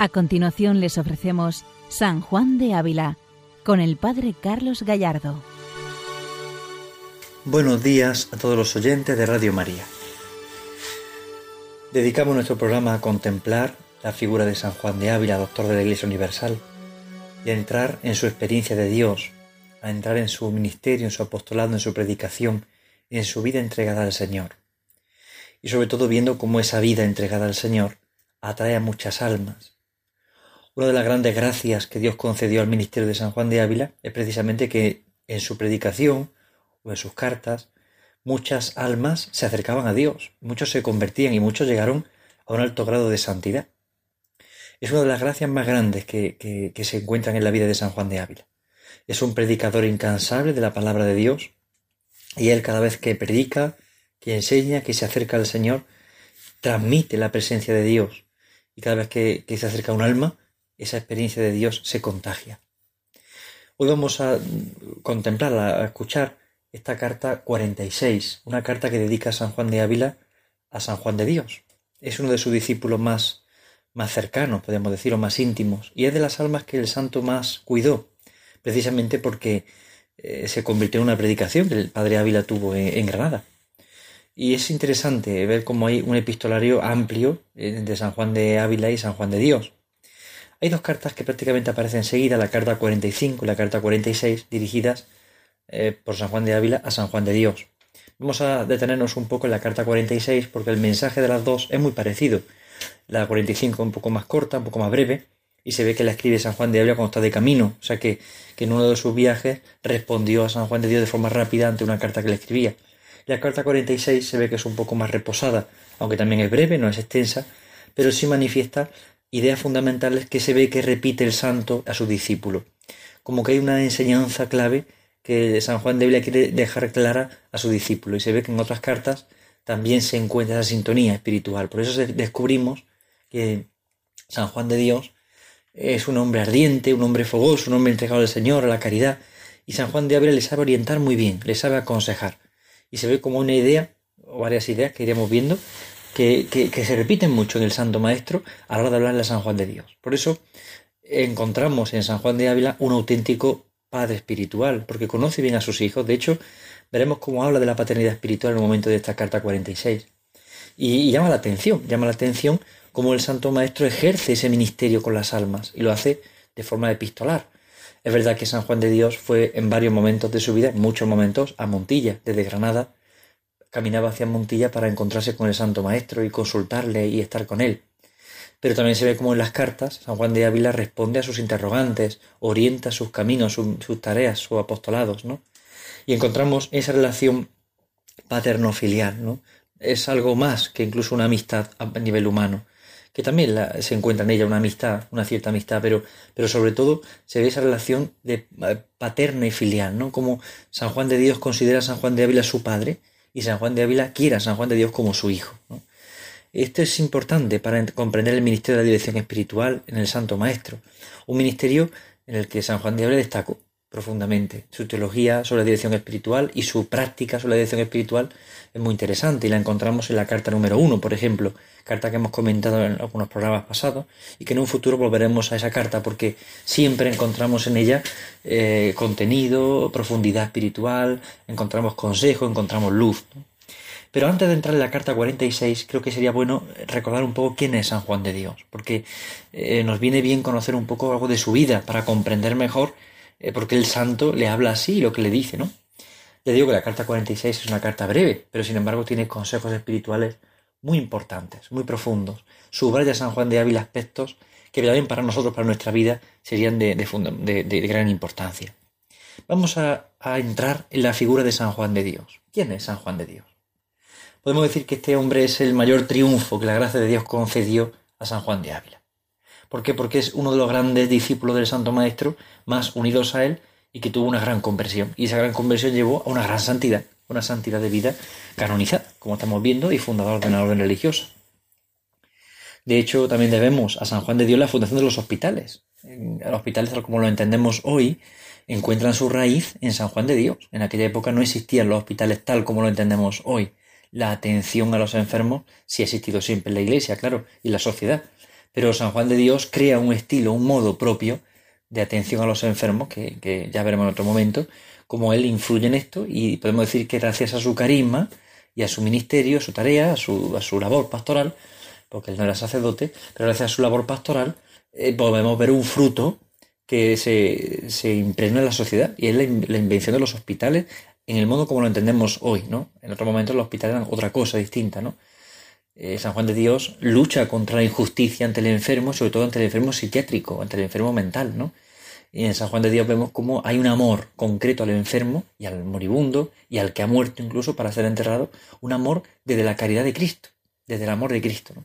A continuación les ofrecemos San Juan de Ávila con el Padre Carlos Gallardo. Buenos días a todos los oyentes de Radio María. Dedicamos nuestro programa a contemplar la figura de San Juan de Ávila, doctor de la Iglesia Universal, y a entrar en su experiencia de Dios, a entrar en su ministerio, en su apostolado, en su predicación en su vida entregada al Señor. Y sobre todo viendo cómo esa vida entregada al Señor atrae a muchas almas, una de las grandes gracias que Dios concedió al ministerio de San Juan de Ávila es precisamente que en su predicación o en sus cartas muchas almas se acercaban a Dios, muchos se convertían y muchos llegaron a un alto grado de santidad. Es una de las gracias más grandes que, que se encuentran en la vida de San Juan de Ávila. Es un predicador incansable de la palabra de Dios y él cada vez que predica, que enseña, que se acerca al Señor, transmite la presencia de Dios. Y cada vez que, que se acerca a un alma, esa experiencia de Dios se contagia. Hoy vamos a contemplar, a escuchar esta carta 46, una carta que dedica San Juan de Ávila a San Juan de Dios. Es uno de sus discípulos más, más cercanos, podemos decir, o más íntimos, y es de las almas que el santo más cuidó, precisamente porque eh, se convirtió en una predicación que el padre Ávila tuvo en, Granada. Y es interesante ver cómo hay un epistolario amplio entre San Juan de Ávila y San Juan de Dios. Hay dos cartas que prácticamente aparecen enseguida, la carta 45 y la carta 46, dirigidas eh, por San Juan de Ávila a San Juan de Dios. Vamos a detenernos un poco en la carta 46 porque el mensaje de las dos es muy parecido. La 45 un poco más corta, un poco más breve, y se ve que la escribe San Juan de Ávila cuando está de camino, o sea que, que en uno de sus viajes respondió a San Juan de Dios de forma rápida ante una carta que le escribía. La carta 46 se ve que es un poco más reposada, aunque también es breve, no es extensa, pero sí manifiesta ideas fundamentales que se ve que repite el santo a su discípulo. Como que hay una enseñanza clave que San Juan de Ávila quiere dejar clara a su discípulo. Y se ve que en otras cartas también se encuentra esa sintonía espiritual. Por eso descubrimos que San Juan de Dios es un hombre ardiente, un hombre fogoso, un hombre entregado al Señor, a la caridad. Y San Juan de Ávila le sabe orientar muy bien, le sabe aconsejar. Y se ve como una idea, o varias ideas que iremos viendo, que, se repiten mucho en el Santo Maestro a la hora de hablarle a San Juan de Dios. Por eso encontramos en San Juan de Ávila un auténtico padre espiritual, porque conoce bien a sus hijos. De hecho, veremos cómo habla de la paternidad espiritual en el momento de esta carta 46. Y, y llama la atención, llama la atención cómo el Santo Maestro ejerce ese ministerio con las almas y lo hace de forma epistolar. Es verdad que San Juan de Dios fue en varios momentos de su vida, en muchos momentos, a Montilla, desde Granada, caminaba hacia Montilla para encontrarse con el Santo Maestro y consultarle y estar con él. Pero también se ve como en las cartas San Juan de Ávila responde a sus interrogantes, orienta sus caminos, sus tareas, sus apostolados, ¿no? Y encontramos esa relación paterno-filial, ¿no? Es algo más que incluso una amistad a nivel humano, que también se encuentra en ella una amistad, una cierta amistad, pero, pero sobre todo se ve esa relación de eh, paterna y filial, ¿no? Como San Juan de Dios considera a San Juan de Ávila su padre y San Juan de Ávila quiera a San Juan de Dios como su hijo. Esto es importante para comprender el ministerio de la dirección espiritual en el Santo Maestro, un ministerio en el que San Juan de Ávila destacó profundamente. Su teología sobre la dirección espiritual y su práctica sobre la dirección espiritual es muy interesante y la encontramos en la carta número uno, por ejemplo, carta que hemos comentado en algunos programas pasados y que en un futuro volveremos a esa carta porque siempre encontramos en ella eh, contenido, profundidad espiritual, encontramos consejo, encontramos luz. Pero antes de entrar en la carta 46, creo que sería bueno recordar un poco quién es San Juan de Dios, porque eh, nos viene bien conocer un poco algo de su vida para comprender mejor eh, por qué el santo le habla así y lo que le dice, ¿no? Ya digo que la carta 46 es una carta breve, pero sin embargo tiene consejos espirituales muy importantes, muy profundos. Subraya San Juan de Ávila aspectos que también para nosotros, para nuestra vida, serían de, de, gran importancia. Vamos a, a, entrar en la figura de San Juan de Dios. ¿Quién es San Juan de Dios? Podemos decir que este hombre es el mayor triunfo que la gracia de Dios concedió a San Juan de Ávila. ¿Por qué? Porque es uno de los grandes discípulos del Santo Maestro, más unidos a él, y que tuvo una gran conversión. Y esa gran conversión llevó a una gran santidad, una santidad de vida canonizada, como estamos viendo, y fundador de una orden religiosa. De hecho, también debemos a San Juan de Dios la fundación de los hospitales. Los hospitales, tal como lo entendemos hoy, encuentran su raíz en San Juan de Dios. En aquella época no existían los hospitales tal como lo entendemos hoy. La atención a los enfermos sí ha existido siempre en la Iglesia, claro, y la sociedad Pero San Juan de Dios crea un estilo, un modo propio de atención a los enfermos, que, ya veremos en otro momento, cómo él influye en esto y podemos decir que gracias a su carisma y a su ministerio, a su tarea, a su, a su labor pastoral, porque él no era sacerdote, pero gracias a su labor pastoral eh, podemos ver un fruto que se, se impregna en la sociedad y es la, la, invención de los hospitales en el modo como lo entendemos hoy, ¿no? En otro momento los hospitales eran otra cosa distinta, ¿no? Eh, San Juan de Dios lucha contra la injusticia ante el enfermo, sobre todo ante el enfermo psiquiátrico, ante el enfermo mental, ¿no? Y en San Juan de Dios vemos cómo hay un amor concreto al enfermo y al moribundo y al que ha muerto incluso para ser enterrado, un amor desde la caridad de Cristo, desde el amor de Cristo. ¿no?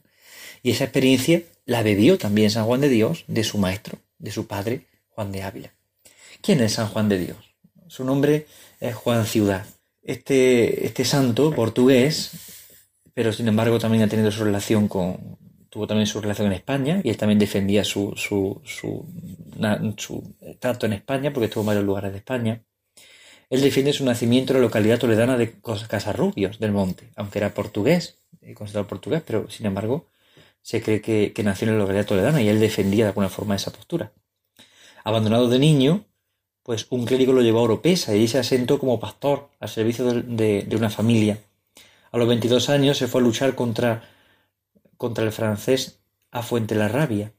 Y esa experiencia la bebió también San Juan de Dios de su maestro, de su padre, Juan de Ávila. ¿Quién es San Juan de Dios? Su nombre es Juan Ciudad. Este, este santo portugués, pero sin embargo también ha tenido su relación con, tuvo también su relación en España y él también defendía su, su, su, su trato en España porque estuvo en varios lugares de España. Él defiende su nacimiento en la localidad toledana de Casarrubios del Monte, aunque era portugués, eh, considerado portugués, pero sin embargo se cree que, nació en la localidad toledana y él defendía de alguna forma esa postura. Abandonado de niño, pues un clérigo lo llevó a Oropesa y allí se asentó como pastor al servicio de, una familia. A los 22 años se fue a luchar contra, contra el francés a Fuente la Rabia,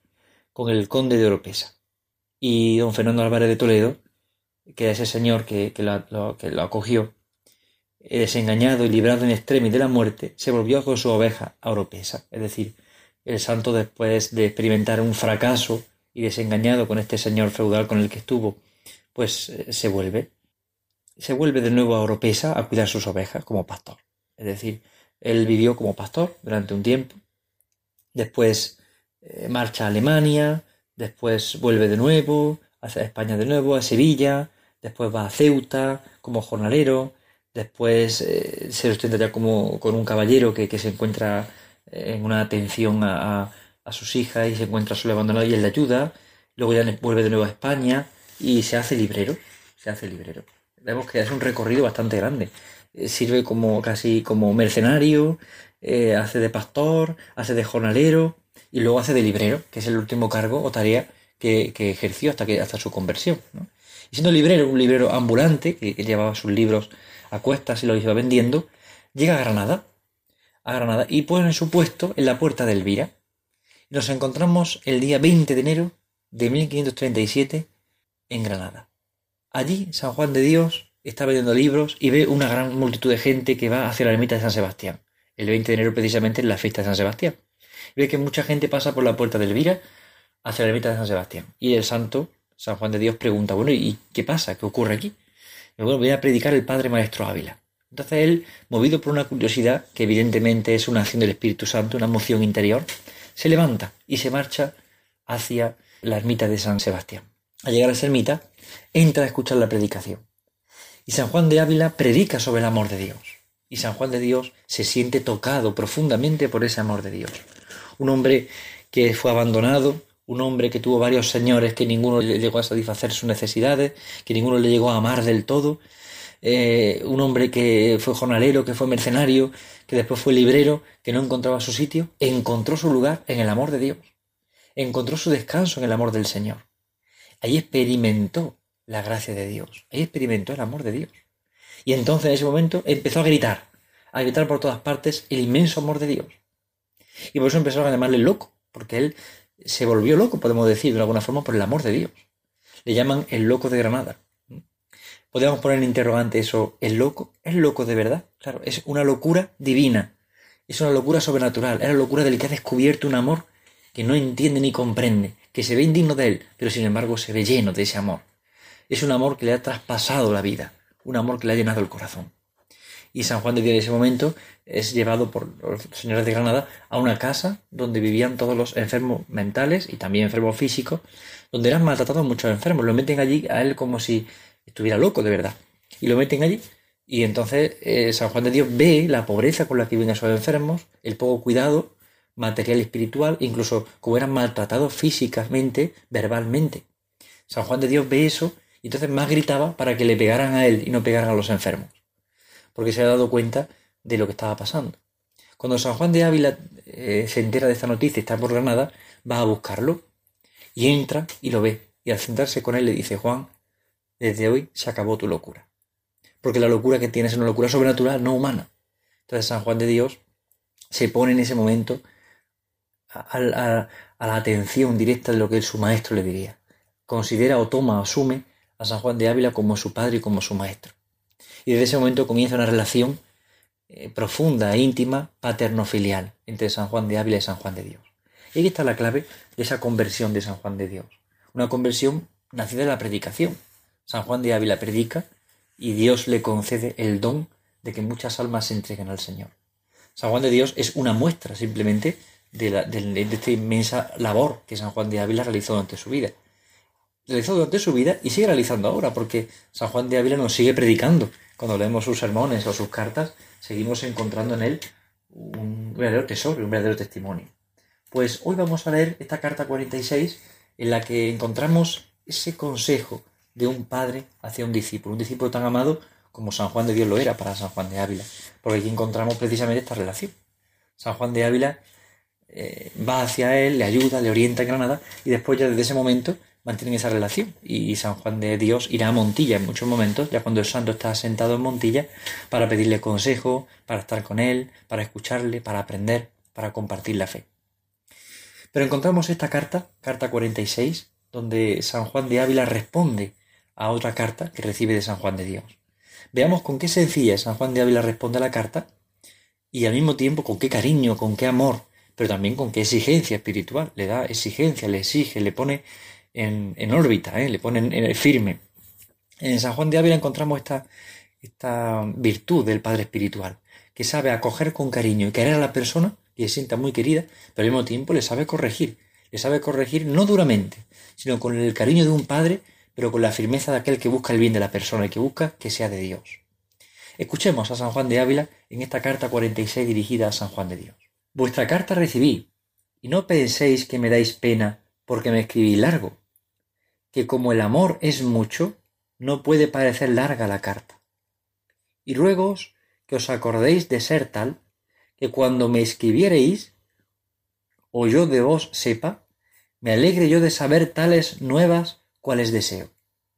con el conde de Oropesa. Y don Fernando Álvarez de Toledo, que era ese señor que, que, lo, que lo acogió, eh, desengañado y librado en extremis de la muerte, se volvió con su oveja a Oropesa. Es decir, el santo después de experimentar un fracaso y desengañado con este señor feudal con el que estuvo, pues eh, se vuelve, se vuelve de nuevo a Oropesa a cuidar sus ovejas como pastor. Es decir, él vivió como pastor durante un tiempo, después eh, marcha a Alemania, después vuelve de nuevo, hacia España de nuevo, a Sevilla, después va a Ceuta como jornalero, después eh, se ostenta ya como con un caballero que, que se encuentra en una atención a, a sus hijas y se encuentra solo abandonado y él le ayuda. Luego ya vuelve de nuevo a España y se hace librero. Se hace librero. Vemos que es un recorrido bastante grande. Sirve como casi como mercenario, eh, hace de pastor, hace de jornalero y luego hace de librero, que es el último cargo o tarea que, ejerció hasta, que, hasta su conversión. Y siendo librero, un librero ambulante, que, que llevaba sus libros a cuestas y los iba vendiendo, llega a Granada, a Granada y pone su puesto en la puerta de Elvira. Nos encontramos el día 20 de enero de 1537 en Granada. Allí San Juan de Dios está vendiendo libros y ve una gran multitud de gente que va hacia la ermita de San Sebastián. El 20 de enero precisamente en la fiesta de San Sebastián. Ve que mucha gente pasa por la puerta de Elvira hacia la ermita de San Sebastián. Y el santo, San Juan de Dios, pregunta, bueno, ¿y qué pasa? ¿Qué ocurre aquí? Y bueno, voy a predicar el Padre Maestro Ávila. Entonces él, movido por una curiosidad, que evidentemente es una acción del Espíritu Santo, una moción interior, se levanta y se marcha hacia la ermita de San Sebastián. Al llegar a esa ermita, entra a escuchar la predicación. Y San Juan de Ávila predica sobre el amor de Dios. Y San Juan de Dios se siente tocado profundamente por ese amor de Dios. Un hombre que fue abandonado, un hombre que tuvo varios señores que ninguno le llegó a satisfacer sus necesidades, que ninguno le llegó a amar del todo, eh, un hombre que fue jornalero, que fue mercenario, que después fue librero, que no encontraba su sitio, encontró su lugar en el amor de Dios, encontró su descanso en el amor del Señor. Ahí experimentó la gracia de Dios, ahí experimentó el amor de Dios. Y entonces en ese momento empezó a gritar, a gritar por todas partes el inmenso amor de Dios. Y por eso empezaron a llamarle loco, porque él se volvió loco, podemos decir de alguna forma, por el amor de Dios. Le llaman el loco de Granada. Podríamos poner en interrogante eso, ¿el loco? ¿Es loco de verdad? Claro, es una locura divina, es una locura sobrenatural, es la locura del que ha descubierto un amor que no entiende ni comprende, que se ve indigno de él, pero sin embargo se ve lleno de ese amor. Es un amor que le ha traspasado la vida, un amor que le ha llenado el corazón. Y San Juan de Dios en ese momento es llevado por los señores de Granada a una casa donde vivían todos los enfermos mentales y también enfermos físicos, donde eran maltratados muchos enfermos. Lo meten allí a él como si estuviera loco de verdad. Y lo meten allí. Y entonces eh, San Juan de Dios ve la pobreza con la que viven esos enfermos, el poco cuidado material y espiritual, incluso como eran maltratados físicamente, verbalmente. San Juan de Dios ve eso y entonces más gritaba para que le pegaran a él y no pegaran a los enfermos, porque se ha dado cuenta de lo que estaba pasando. Cuando San Juan de Ávila eh, se entera de esta noticia y está por Granada, va a buscarlo y entra y lo ve. Y al sentarse con él le dice, Juan, desde hoy se acabó tu locura. Porque la locura que tienes es una locura sobrenatural, no humana. Entonces San Juan de Dios se pone en ese momento a, la atención directa de lo que su maestro le diría. Considera o toma asume a San Juan de Ávila como su padre y como su maestro. Y desde ese momento comienza una relación eh, profunda, íntima, paterno-filial entre San Juan de Ávila y San Juan de Dios. Y aquí está la clave de esa conversión de San Juan de Dios. Una conversión nacida de la predicación. San Juan de Ávila predica y Dios le concede el don de que muchas almas se entreguen al Señor. San Juan de Dios es una muestra simplemente de, de, esta inmensa labor que San Juan de Ávila realizó durante su vida. Realizó durante su vida y sigue realizando ahora, porque San Juan de Ávila nos sigue predicando. Cuando leemos sus sermones o sus cartas, seguimos encontrando en él un verdadero tesoro, un verdadero testimonio. Pues hoy vamos a leer esta carta 46 en la que encontramos ese consejo de un padre hacia un discípulo, un discípulo tan amado como San Juan de Dios lo era para San Juan de Ávila, porque aquí encontramos precisamente esta relación. San Juan de Ávila eh, va hacia él, le ayuda, le orienta en Granada y después ya desde ese momento mantienen esa relación y San Juan de Dios irá a Montilla en muchos momentos, ya cuando el santo está sentado en Montilla, para pedirle consejo, para estar con él, para escucharle, para aprender, para compartir la fe. Pero encontramos esta carta, carta 46, donde San Juan de Ávila responde a otra carta que recibe de San Juan de Dios. Veamos con qué sencilla San Juan de Ávila responde a la carta y al mismo tiempo con qué cariño, con qué amor, pero también con qué exigencia espiritual. Le da exigencia, le exige, le pone en, órbita, ¿eh? le pone en, firme. En San Juan de Ávila encontramos esta, esta virtud del Padre Espiritual, que sabe acoger con cariño y querer a la persona y se sienta muy querida, pero al mismo tiempo le sabe corregir. Le sabe corregir no duramente, sino con el cariño de un padre pero con la firmeza de aquel que busca el bien de la persona y que busca que sea de Dios. Escuchemos a San Juan de Ávila en esta carta 46 dirigida a San Juan de Dios. Vuestra carta recibí, y no penséis que me dais pena porque me escribí largo, que como el amor es mucho, no puede parecer larga la carta. Y ruegos que os acordéis de ser tal, que cuando me escribiereis, o yo de vos sepa, me alegre yo de saber tales nuevas cuáles deseo.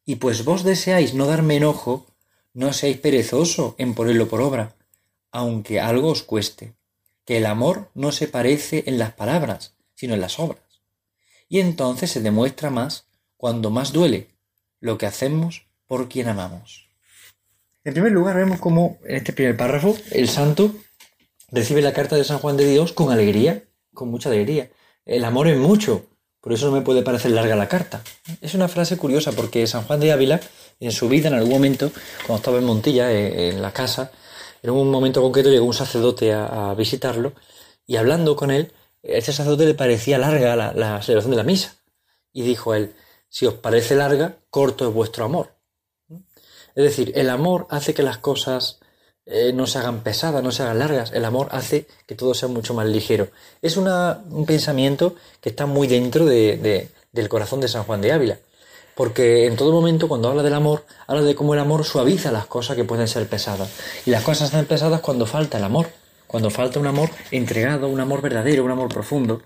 Y pues vos deseáis no darme enojo, no seáis perezoso en ponerlo por obra, aunque algo os cueste, que el amor no se parece en las palabras, sino en las obras. Y entonces se demuestra más cuando más duele lo que hacemos por quien amamos. En primer lugar, vemos cómo en este primer párrafo el santo recibe la carta de San Juan de Dios con alegría, con mucha alegría. El amor es mucho, por eso no me puede parecer larga la carta. Es una frase curiosa porque San Juan de Ávila, en su vida, en algún momento, cuando estaba en Montilla, eh, en la casa, en un momento concreto llegó un sacerdote a, visitarlo y hablando con él, a ese sacerdote le parecía larga la, celebración de la misa. Y dijo él, si os parece larga, corto es vuestro amor. Es decir, el amor hace que las cosas eh, no se hagan pesadas, no se hagan largas. El amor hace que todo sea mucho más ligero. Es un pensamiento que está muy dentro de, del corazón de San Juan de Ávila. Porque en todo momento, cuando habla del amor, habla de cómo el amor suaviza las cosas que pueden ser pesadas. Y las cosas están pesadas cuando falta el amor. Cuando falta un amor entregado, un amor verdadero, un amor profundo.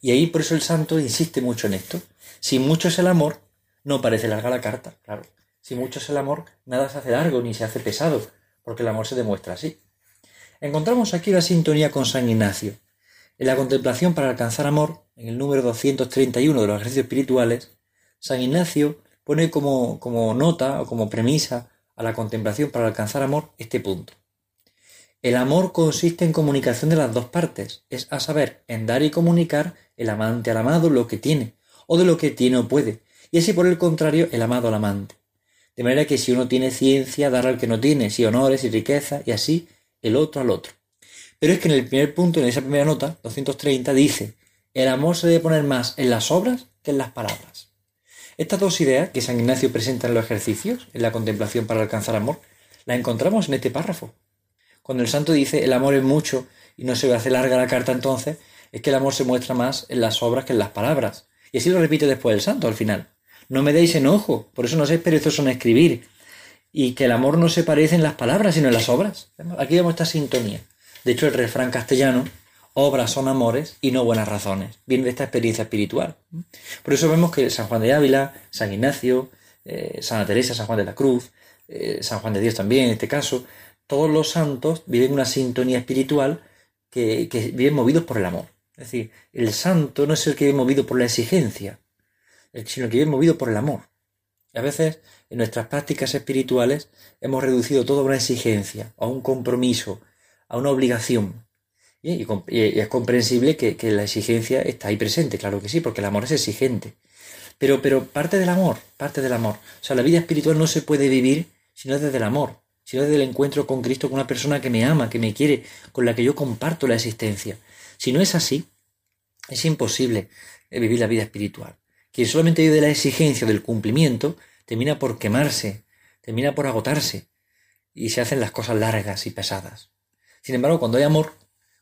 Y ahí por eso el santo insiste mucho en esto. Si mucho es el amor, no parece larga la carta, claro. Si mucho es el amor, nada se hace largo ni se hace pesado porque el amor se demuestra así. Encontramos aquí la sintonía con San Ignacio. En la contemplación para alcanzar amor, en el número 231 de los ejercicios espirituales, San Ignacio pone como, como nota o como premisa a la contemplación para alcanzar amor este punto. El amor consiste en comunicación de las dos partes, es a saber, en dar y comunicar el amante al amado lo que tiene, o de lo que tiene o puede, y así por el contrario el amado al amante. De manera que si uno tiene ciencia, dar al que no tiene, si honores y riqueza, y así el otro al otro. Pero es que en el primer punto, en esa primera nota, 230, dice, el amor se debe poner más en las obras que en las palabras. Estas dos ideas que San Ignacio presenta en los ejercicios, en la contemplación para alcanzar amor, las encontramos en este párrafo. Cuando el santo dice el amor es mucho y no se hace larga la carta entonces, es que el amor se muestra más en las obras que en las palabras. Y así lo repite después el santo al final. No me deis enojo, por eso no seáis perezosos en escribir. Y que el amor no se parece en las palabras, sino en las obras. Aquí vemos esta sintonía. De hecho, el refrán castellano obras son amores y no buenas razones. Viene de esta experiencia espiritual. Por eso vemos que San Juan de Ávila, San Ignacio, eh, Santa Teresa, San Juan de la Cruz, eh, San Juan de Dios también en este caso, todos los santos viven una sintonía espiritual que, que viven movidos por el amor. Es decir, el santo no es el que vive movido por la exigencia, sino el que vive movido por el amor. Y a veces en nuestras prácticas espirituales hemos reducido todo a una exigencia, a un compromiso, a una obligación. Y, es comprensible que, la exigencia está ahí presente, claro que sí, porque el amor es exigente. Pero, pero parte del amor, parte del amor. O sea, la vida espiritual no se puede vivir si no es desde el amor, sino desde el encuentro con Cristo, con una persona que me ama, que me quiere, con la que yo comparto la existencia. Si no es así, es imposible eh, vivir la vida espiritual. Quien solamente vive de la exigencia del cumplimiento, termina por quemarse, termina por agotarse, y se hacen las cosas largas y pesadas. Sin embargo, cuando hay amor,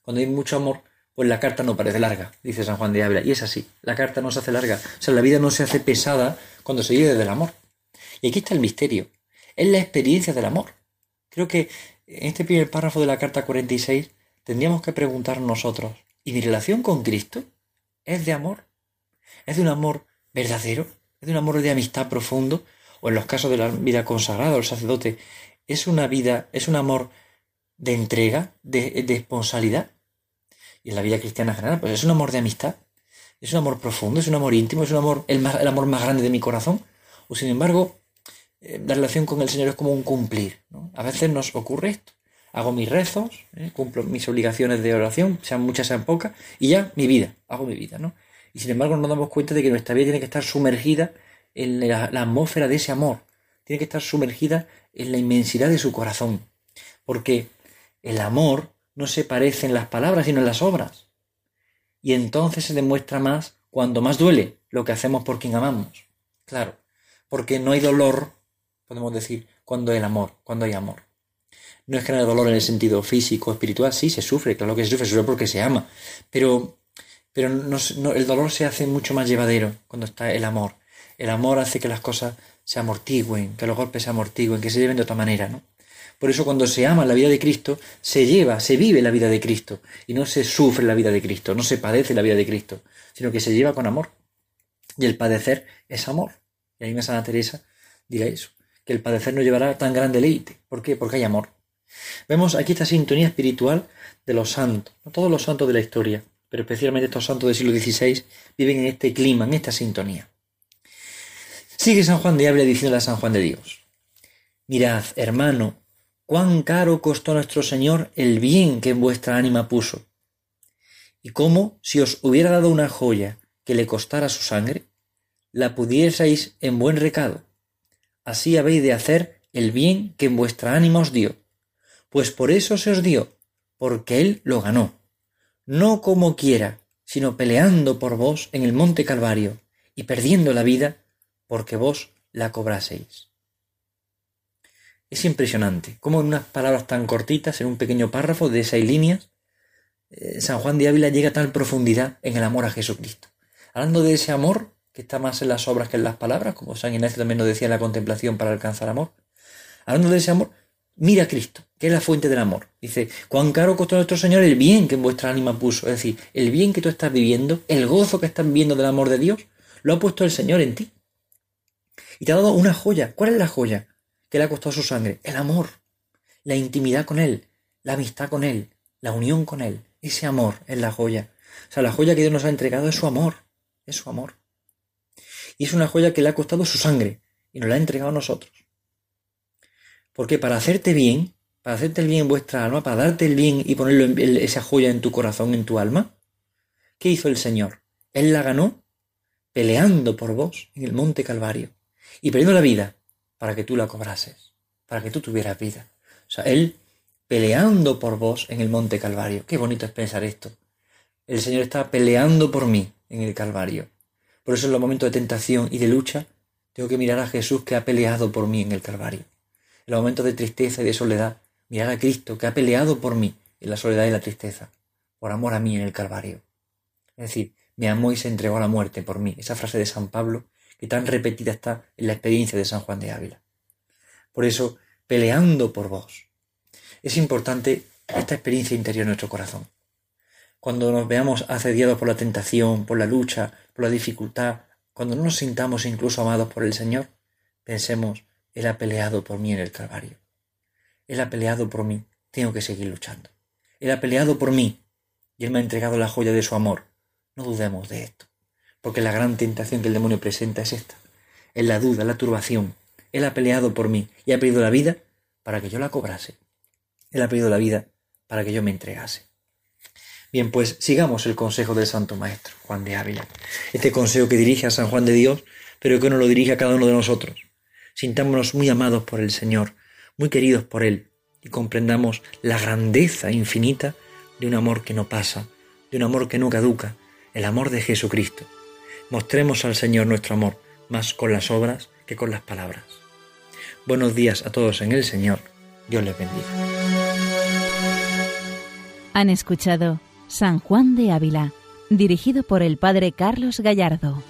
cuando hay mucho amor, pues la carta no parece larga, dice San Juan de Ávila. Y es así, la carta no se hace larga. O sea, la vida no se hace pesada cuando se vive del amor. Y aquí está el misterio. Es la experiencia del amor. Creo que en este primer párrafo de la carta 46 tendríamos que preguntar nosotros, ¿y mi relación con Cristo es de amor? ¿Es de un amor verdadero? ¿Es de un amor de amistad profundo? O en los casos de la vida consagrada, el sacerdote, ¿es una vida, es un amor de entrega, de, de responsabilidad? Y en la vida cristiana en general, pues es un amor de amistad, es un amor profundo, es un amor íntimo, es un amor, el, el amor más grande de mi corazón. O sin embargo, eh, la relación con el Señor es como un cumplir. A veces nos ocurre esto. Hago mis rezos, ¿eh? cumplo mis obligaciones de oración, sean muchas, sean pocas, y ya mi vida, hago mi vida, ¿no? Y sin embargo nos damos cuenta de que nuestra vida tiene que estar sumergida en la, atmósfera de ese amor, tiene que estar sumergida en la inmensidad de su corazón, porque el amor no se parece en las palabras, sino en las obras. Y entonces se demuestra más cuando más duele lo que hacemos por quien amamos. Claro, porque no hay dolor, podemos decir, cuando hay amor, cuando hay amor. No es no haya dolor en el sentido físico, espiritual, sí, se sufre, claro que se sufre, se sufre porque se ama, pero, pero el dolor se hace mucho más llevadero cuando está el amor. El amor hace que las cosas se amortigüen, que los golpes se amortigüen, que se lleven de otra manera, ¿no? Por eso cuando se ama la vida de Cristo, se lleva, se vive la vida de Cristo, y no se sufre la vida de Cristo, no se padece la vida de Cristo, sino que se lleva con amor. Y el padecer es amor. Y ahí me Santa Teresa diga eso, que el padecer no llevará tan gran deleite. ¿Por qué? Porque hay amor. Vemos aquí esta sintonía espiritual de los santos, no todos los santos de la historia, pero especialmente estos santos del siglo XVI viven en este clima, en esta sintonía. Sigue San Juan de Ávila diciéndole a San Juan de Dios, mirad, hermano, cuán caro costó nuestro Señor el bien que en vuestra ánima puso, y cómo, si os hubiera dado una joya que le costara su sangre, la pudieseis en buen recado. Así habéis de hacer el bien que en vuestra ánima os dio, pues por eso se os dio, porque Él lo ganó, no como quiera, sino peleando por vos en el monte Calvario y perdiendo la vida porque vos la cobraseis. Es impresionante cómo en unas palabras tan cortitas, en un pequeño párrafo de seis líneas, eh, San Juan de Ávila llega a tal profundidad en el amor a Jesucristo. Hablando de ese amor que está más en las obras que en las palabras, como San Ignacio también nos decía en la contemplación para alcanzar amor. Hablando de ese amor, mira a Cristo, que es la fuente del amor. Dice, cuán caro costó nuestro Señor el bien que en vuestra ánima puso. Es decir, el bien que tú estás viviendo, el gozo que estás viviendo del amor de Dios, lo ha puesto el Señor en ti. Y te ha dado una joya. ¿Cuál es la joya? Que le ha costado su sangre. El amor. La intimidad con Él. La amistad con Él. La unión con Él. Ese amor es la joya. O sea, la joya que Dios nos ha entregado es su amor. Es su amor. Y es una joya que le ha costado su sangre. Y nos la ha entregado a nosotros. Porque para hacerte bien, para hacerte el bien en vuestra alma, para darte el bien y ponerlo en, esa joya en tu corazón, en tu alma, ¿qué hizo el Señor? Él la ganó peleando por vos en el monte Calvario y perdiendo la vida para que tú la cobrases, para que tú tuvieras vida. O sea, Él peleando por vos en el monte Calvario. Qué bonito es pensar esto. El Señor está peleando por mí en el Calvario. Por eso en los momentos de tentación y de lucha tengo que mirar a Jesús que ha peleado por mí en el Calvario en los momentos de tristeza y de soledad, mirar a Cristo que ha peleado por mí en la soledad y la tristeza, por amor a mí en el Calvario. Es decir, me amó y se entregó a la muerte por mí. Esa frase de San Pablo que tan repetida está en la experiencia de San Juan de Ávila. Por eso, peleando por vos. Es importante esta experiencia interior en nuestro corazón. cuando nos veamos asediados por la tentación, por la lucha, por la dificultad, cuando no nos sintamos incluso amados por el Señor, pensemos, Él ha peleado por mí en el Calvario. Él ha peleado por mí, tengo que seguir luchando. Él ha peleado por mí y Él me ha entregado la joya de su amor. No dudemos de esto, porque la gran tentación que el demonio presenta es esta, es la duda, la turbación. Él ha peleado por mí y ha pedido la vida para que yo la cobrase. Él ha pedido la vida para que yo me entregase. Bien, pues sigamos el consejo del Santo Maestro, Juan de Ávila. Este consejo que dirige a San Juan de Dios, pero que no lo dirige a cada uno de nosotros. Sintámonos muy amados por el Señor, muy queridos por Él, y comprendamos la grandeza infinita de un amor que no pasa, de un amor que no caduca, el amor de Jesucristo. Mostremos al Señor nuestro amor, más con las obras que con las palabras. Buenos días a todos en el Señor. Dios les bendiga. Han escuchado San Juan de Ávila, dirigido por el Padre Carlos Gallardo.